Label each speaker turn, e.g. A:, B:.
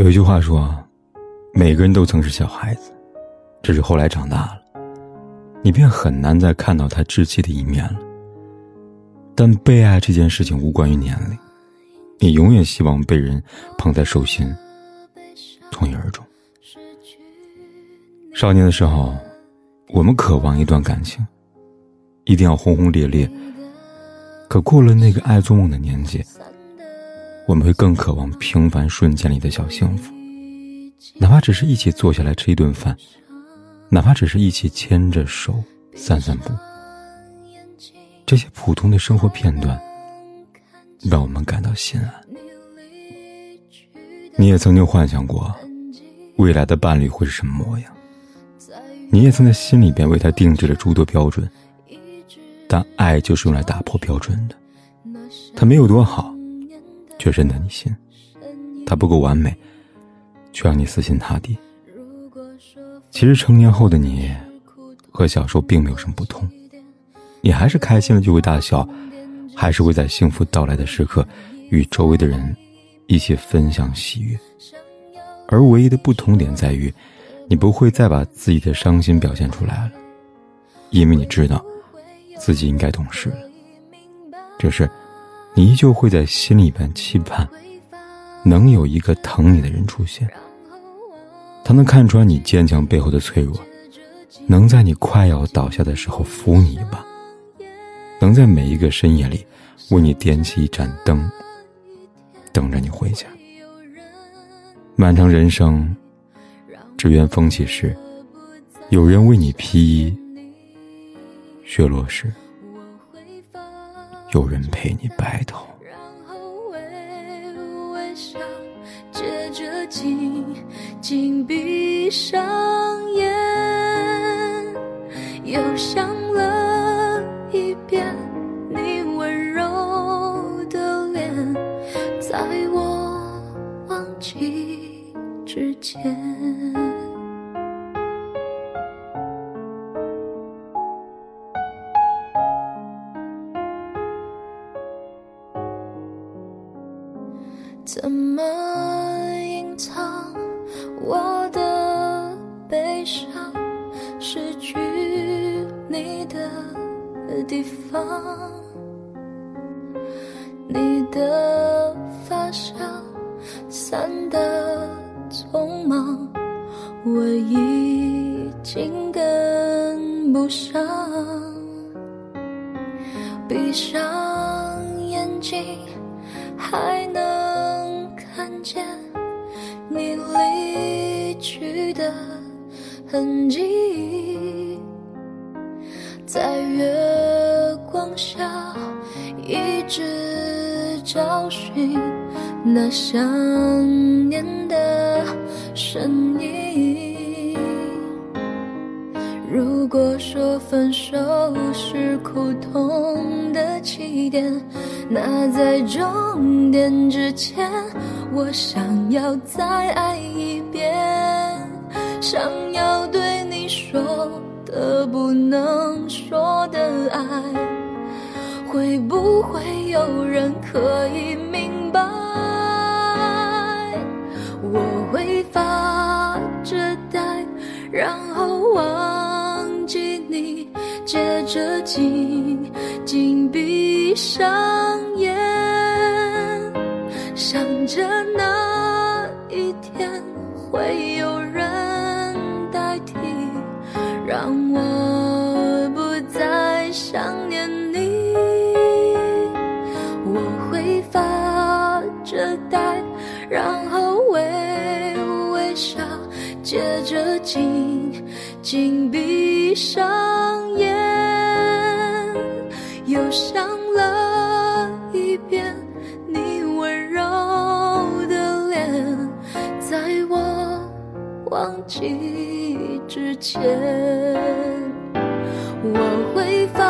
A: 有一句话说：“每个人都曾是小孩子，只是后来长大了，你便很难再看到他稚气的一面了。”但被爱这件事情无关于年龄，你永远希望被人捧在手心，从一而终。少年的时候，我们渴望一段感情，一定要轰轰烈烈。可过了那个爱做梦的年纪。我们会更渴望平凡瞬间里的小幸福，哪怕只是一起坐下来吃一顿饭，哪怕只是一起牵着手散散步。这些普通的生活片段，让我们感到心安。你也曾经幻想过，未来的伴侣会是什么模样？你也曾在心里边为他定制了诸多标准，但爱就是用来打破标准的，他没有多好。却认得你心，他不够完美，却让你死心塌地。其实成年后的你，和小时候并没有什么不同，你还是开心了就会大笑，还是会在幸福到来的时刻，与周围的人一起分享喜悦。而唯一的不同点在于，你不会再把自己的伤心表现出来了，因为你知道，自己应该懂事了。这是。你依旧会在心里边期盼，能有一个疼你的人出现。他能看穿你坚强背后的脆弱，能在你快要倒下的时候扶你一把，能在每一个深夜里为你点起一盏灯，等着你回家。漫长人生，只愿风起时，有人为你披衣；雪落时。有人陪你白头，
B: 然后微微笑，接着紧紧闭上眼，又想怎么隐藏我的悲伤？失去你的地方，你的发香散得匆忙，我已经跟不上。闭上眼睛，还能。痕迹，在月光下一直找寻那想念的身影。如果说分手是苦痛的起点，那在终点之前。我想要再爱一遍，想要对你说的不能说的爱，会不会有人可以明白？我会发着呆，然后忘记你，接着紧紧闭上眼。想着那一天会有然后微微笑，接着紧紧闭上眼，又想了一遍你温柔的脸，在我忘记之前，我会发